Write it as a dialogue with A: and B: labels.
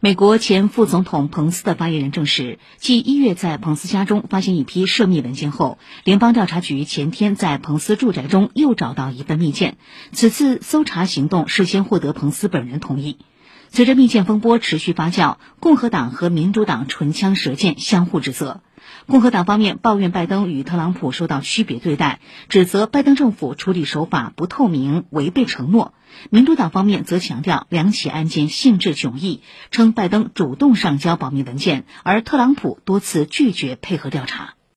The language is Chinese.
A: 美国前副总统彭斯的发言人证实，继一月在彭斯家中发现一批涉密文件后，联邦调查局前天在彭斯住宅中又找到一份密件。此次搜查行动事先获得彭斯本人同意。随着密件风波持续发酵，共和党和民主党唇枪舌剑，相互指责。共和党方面抱怨拜登与特朗普受到区别对待，指责拜登政府处理手法不透明、违背承诺；民主党方面则强调两起案件性质迥异，称拜登主动上交保密文件，而特朗普多次拒绝配合调查。